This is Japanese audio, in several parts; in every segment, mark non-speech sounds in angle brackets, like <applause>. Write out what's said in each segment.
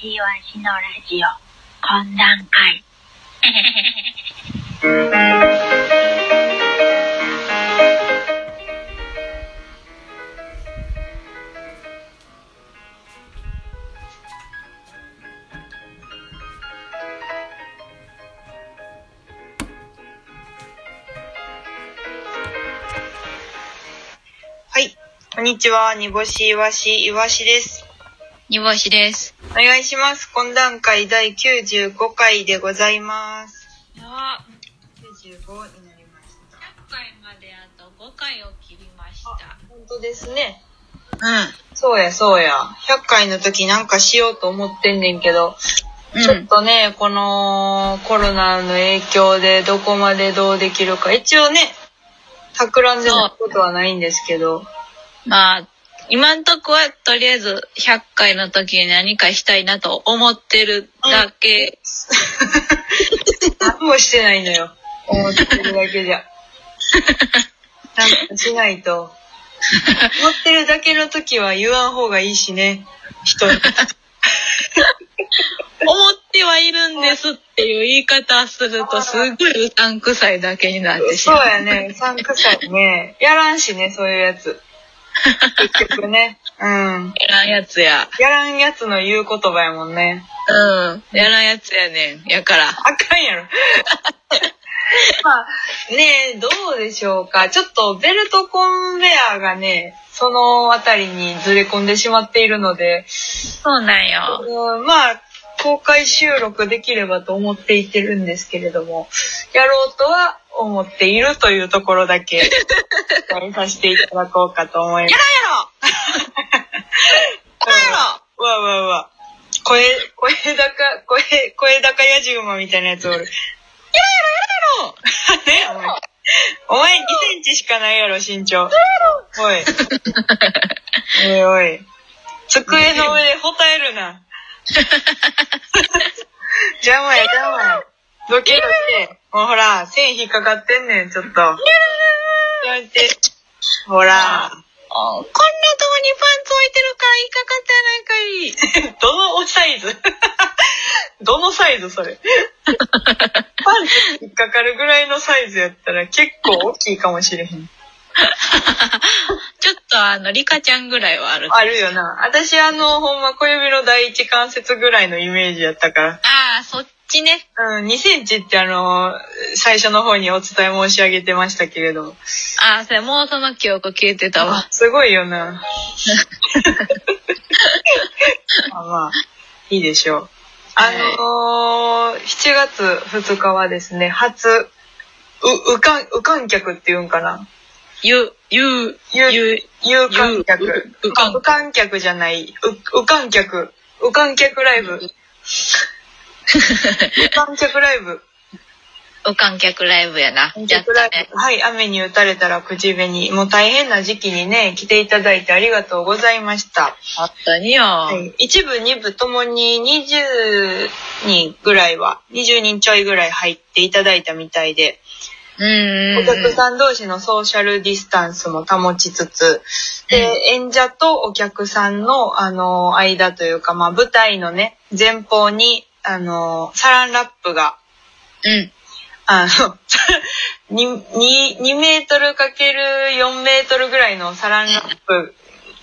しわしのラジオ懇談会はい。こんにちは。煮干しいわし、いわしです。煮干しです。お願いします。懇談会第95回でございます。あ、95になりました。100回まであと5回を切りました。本当ですね。うそうや、そうや。100回の時なんかしようと思ってんねんけど、ん。ちょっとね、このコロナの影響でどこまでどうできるか。一応ね、企んでないことはないんですけど、まあ、今んとこはとりあえず100回の時に何かしたいなと思ってるだけ。何もしてないのよ。思ってるだけじゃ。なんかしないと。思ってるだけの時は言わん方がいいしね。人に。思ってはいるんですっていう言い方するとすごいうさんくさいだけになってしそうまう。やね。さんくさいね。やらんしね、そういうやつ。<laughs> 結局ね。うん。やらんやつや。やらんやつの言う言葉やもんね。うん。やらんやつやねん。やから。あかんやろ。<laughs> まあ、ねえ、どうでしょうか。ちょっとベルトコンベアがね、そのあたりにずれ込んでしまっているので、そうなんよ。うんまあ、公開収録できればと思っていてるんですけれども、やろうとは思っているというところだけ、伝えさせていただこうかと思います。やろやろうわうわうわ。声、声高、声、声高やじ馬みたいなやつおる。ねお前。お前2センチしかないやろ、身長。おい。おいおい。机の上でほたえるな。<laughs> 邪魔や、邪魔や。どけどけ。もうほら、線引っかかってんねん、ちょっと。やめて。ほら。あこんなとこにパンツ置いてるから引っかかってやないかい。<laughs> どのサイズ？<laughs> どのサイズそれ？<laughs> パンツ引っかかるぐらいのサイズやったら結構大きいかもしれへん。ちょっとあの、リカちゃんぐらいはある。あるよな。私あの、ほんま小指の第一関節ぐらいのイメージやったから。ああ、そっうん、2センチってあの、最初の方にお伝え申し上げてましたけれど。ああ、それもうその記憶消えてたわ。すごいよな。<laughs> まあまあ、いいでしょう。あのー、7月2日はですね、初、う、うかん、無観客っていうんかな。ゆ、ゆ、有ゆ、有観客有。無観無観客じゃない。う、無観客。無観客ライブ。無観客ライブ。無観客ライブやな。観客ライ。ブ。はい、雨に打たれたら口紅。もう大変な時期にね、来ていただいてありがとうございました。あったによ。はい、一部、二部ともに20人ぐらいは、20人ちょいぐらい入っていただいたみたいで、うん。お客さん同士のソーシャルディスタンスも保ちつつ、で、演者とお客さんの、あの、間というか、まあ、舞台のね、前方に、あの、サランラップが、うん。あの、2, 2, 2メートルかける4メートルぐらいのサランラップ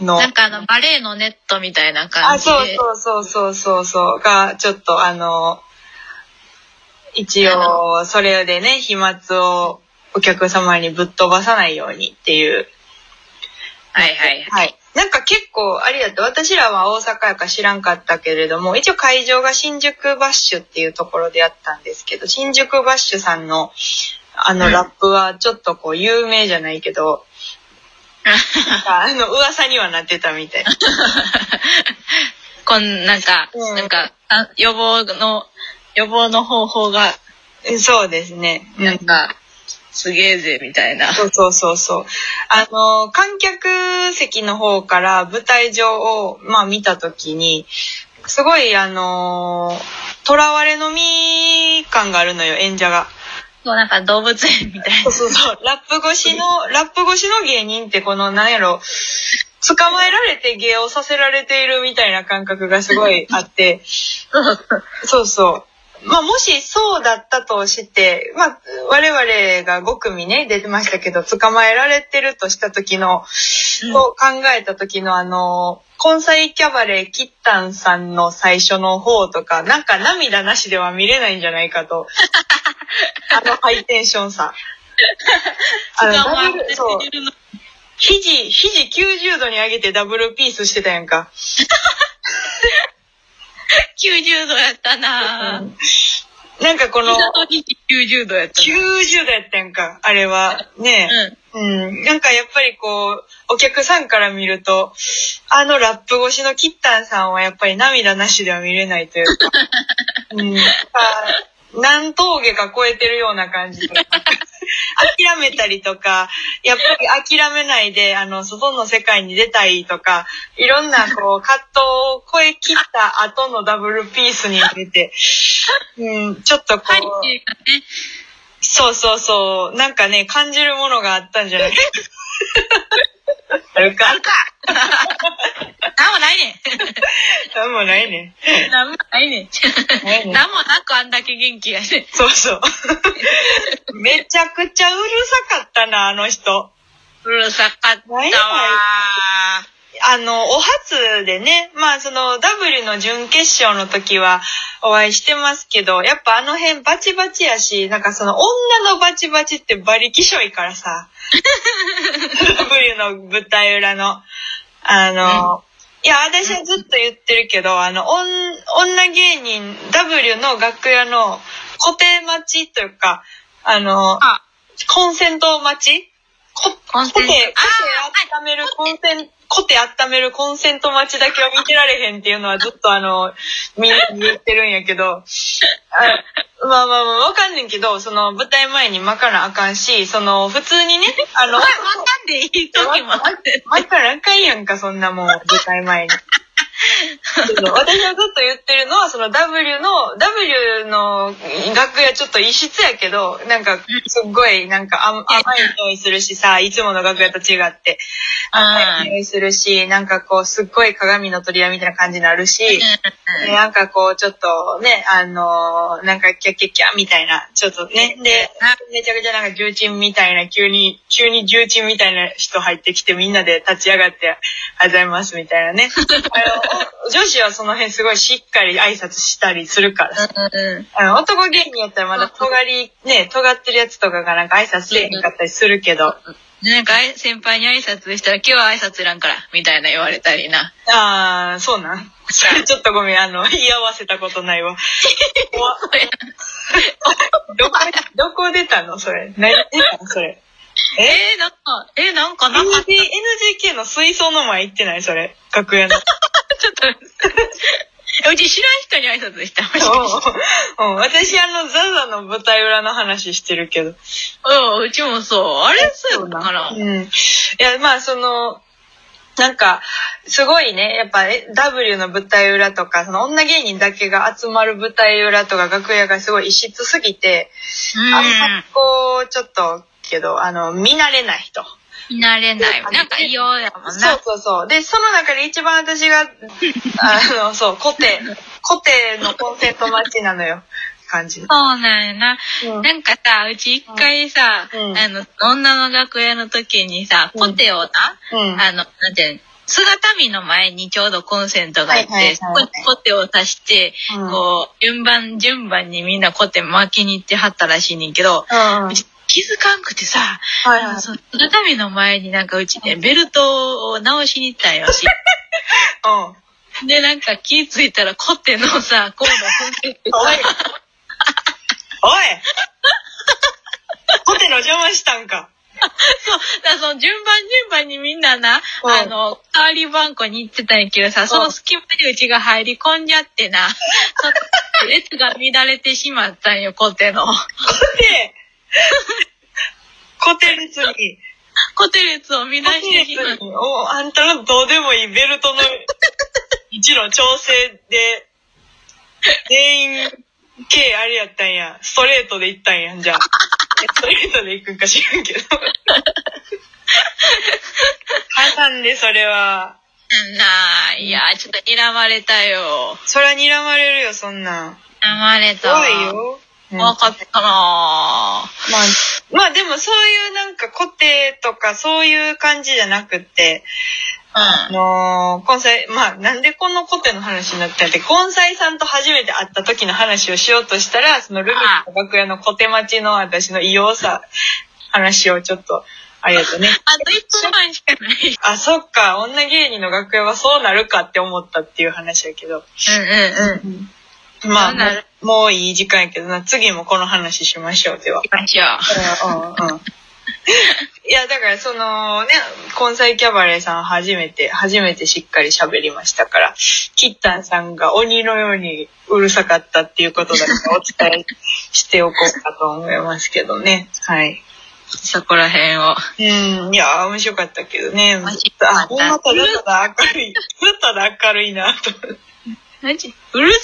の、なんかあの、バレエのネットみたいな感あ、じで。そうそうそうそうそうそう、が、ちょっとあの、一応、それでね、飛沫をお客様にぶっ飛ばさないようにっていう。はいはいはい。はい。なんか結構、あれだって、私らは大阪やから知らんかったけれども、一応会場が新宿バッシュっていうところでやったんですけど、新宿バッシュさんの、あの、うん。ラップはちょっとこう、有名じゃないけど、あの、噂にはなってたみたい。<laughs> こん、なんか、うん。なんか、あ予防の、予防の方法が、そうですね。うん。なんか、すげえぜ、みたいな。そうそうそうそう。あの、観客席の方から舞台上を、まあ見たときに、すごい、あの、囚われの身感があるのよ、演者が。そう、なんか動物園みたいそうそうそう。ラップ越しの、ラップ越しの芸人ってこの、なんやろ、捕まえられて芸をさせられているみたいな感覚がすごいあって、<laughs> そうそう。まあ、もしそうだったとして、まあ、我々が5組ね、出てましたけど、捕まえられてるとした時の、うんと考えた時のあの、根菜キャバレーキッタンさんの最初の方とか、なんか涙なしでは見れないんじゃないかと。<laughs> あのハイテンションさ。<laughs> あのダブルそう肘、肘90度に上げてダブルピースしてたやんか。<laughs> <laughs> 90度やったなぁ。なんかこの、膝と肘90度やったな。90度やったやんか、あれは。ねうん。うん。なんかやっぱりこう、お客さんから見ると、あのラップ越しのキッタンさんはやっぱり涙なしでは見れないというか、うん。<laughs> 何峠か超えてるような感じで。諦めたりとか、やっぱり諦めないで、あの、外の世界に出たいとか、いろんな、こう、葛藤を超え切った後のダブルピースに出て、うん、ちょっとこう、そうそうそう。なんかね、感じるものがあったんじゃないあるかあるか <laughs> なんもないねなんもないね。ん。なんもないねん。なんもなくあんだけ元気やね。そうそう。<laughs> めちゃくちゃうるさかったな、あの人。うるさかったわあの、お初でね、まあその W の準決勝の時はお会いしてますけど、やっぱあの辺バチバチやし、なんかその女のバチバチってバリキショいからさ。W の舞台裏の。あの、いや、私はずっと言ってるけど、あの、女女芸人 W の楽屋の固定待ちというか、あの、あ、コンセント待ち？こコンセント。コテ、コテ温めるコンセン、コテ温めるコンセント待ちだけは見てられへんっていうのはずっとあの、<laughs> みんなに言ってるんやけど、あまあまあまあわかんねんけど、その舞台前に巻かなあかんし、その普通にね、あの、わかんでいい時もあって。巻かなあかんやんか、そんなもん、舞台前に。私はずっと言ってるのは、その W の、W の楽屋ちょっと異質やけど、なんか、すっごい、なんか甘甘い匂いするしさ、いつもの楽屋と違って、甘い匂いするし、なんかこう、すっごい鏡の取り合いみたいな感じになるし、でなんかこう、ちょっとね、あのーなんかキャッキャッキャみたいな、ちょっとね、で、めちゃくちゃなんか重鎮みたいな、急に、急に重鎮みたいな人入ってきてみんなで立ち上がって、ありがとうございますみたいなね。<laughs> あの女子はその辺すごいしっかり挨拶したりするからさ。うん。あの男芸人やったらまだ尖り、ね、尖ってるやつとかがなんか挨拶せえへんかったりするけど、なんか、先輩に挨拶したら、今日は挨拶いらんから、みたいな言われたりな。あー、そうなん。<laughs> ちょっとごめん、あの、言い合わせたことないわ。<laughs> どこ、どこ出たのそれ？何出たのそれ？え？えー、なんか、えー、なんかなか。NG NGK の水槽の前行ってないそれ？楽屋の。ちょっと、うち知らん人に挨拶した。もしかしてうんうん私、あの、ザザの舞台裏の話してるけど。うん、うちもそう。あれそうやったかな。うん。いや、まあ、その、なんか、すごいね、やっぱ、え W の舞台裏とか、その女芸人だけが集まる舞台裏とか楽屋がすごい異質すぎて、あんまこう、ちょっと、けど、あの、見慣れない人。うん。慣れない。なんか異様やもんそうな。そうそう。で、その中で一番私が、<laughs> あの、そう、コテ、コテのコンセント待ちなのよ。感じ。そうなんやな。うんなんかさ、うち一回さ、うんあの、女の楽屋の時にさ、うんポテをな、うん。あの、なんていうの姿見の前にちょうどコンセントがあって、そこにコテを足して、うんこう、順番、順番にみんなコテ巻きに行ってはったらしいねんけど、うん。気づかんくてさ、はいはい。その姿見の前になんかうちね、ベルトを直しに行ったんよし。<laughs> うん。で、なんか気づいたらコテのさ、コード踏んでておいさ、おいコテの邪魔したんか。そう、だその順番順番にみんなな、うんあの、代わり番号に行ってたんやけどさ、その隙間にうちが入り込んじゃってな、<laughs> その列が乱れてしまったんよ、コテの。コテ <laughs> コテ列に、コテ列を乱してしまっ列に、お、あんたのどうでもいいベルトの位置の調整で、全員、K あれやったんや。ストレートで行ったんやん、じゃあ。ストレートで行くんか知らんけど。<laughs> 挟んで、それは。なあ、いや、ちょっと睨まれたよ。そりゃ睨まれるよ、そんなん。睨まれた。怖い。よ。うん怖かったなまあ、まあでもそういうなんか固定とかそういう感じじゃなくって、あうん。のー、根菜、まあなんでこの固定の話になったって、根菜さんと初めて会った時の話をしようとしたら、そのルビーの楽屋の小手待ちの私の異様さ、話をちょっと、ありがとうね。あと1分半しかない。あ、そっか、女芸人の楽屋はそうなるかって思ったっていう話やけど。うんうんうん。まあ、なるもういい時間やけどな、次もこの話しましょう、では。行きましょう。うんうんうんいや、だからそのね、根菜キャバレーさん初めて、初めてしっかり喋りましたから、キッタンさんが鬼のようにうるさかったっていうことだけお伝えしておこうかと思いますけどね。はい。そこら辺を。うん、いや、面白かったけどね。面白かったあ、ほんまただただ明るい。ただ明るいなと。マジうるせ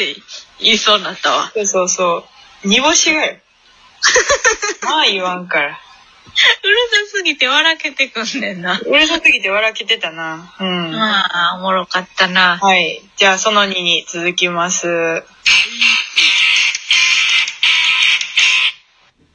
えって言いそうになったわ。そうそうそう。煮干しがよ。<laughs> まあ言わんから。うるさすぎて笑けてくんねんな。うるさすぎて笑けてたな。うん。まあ、おもろかったな。はい。じゃあ、その2に続きます。<laughs>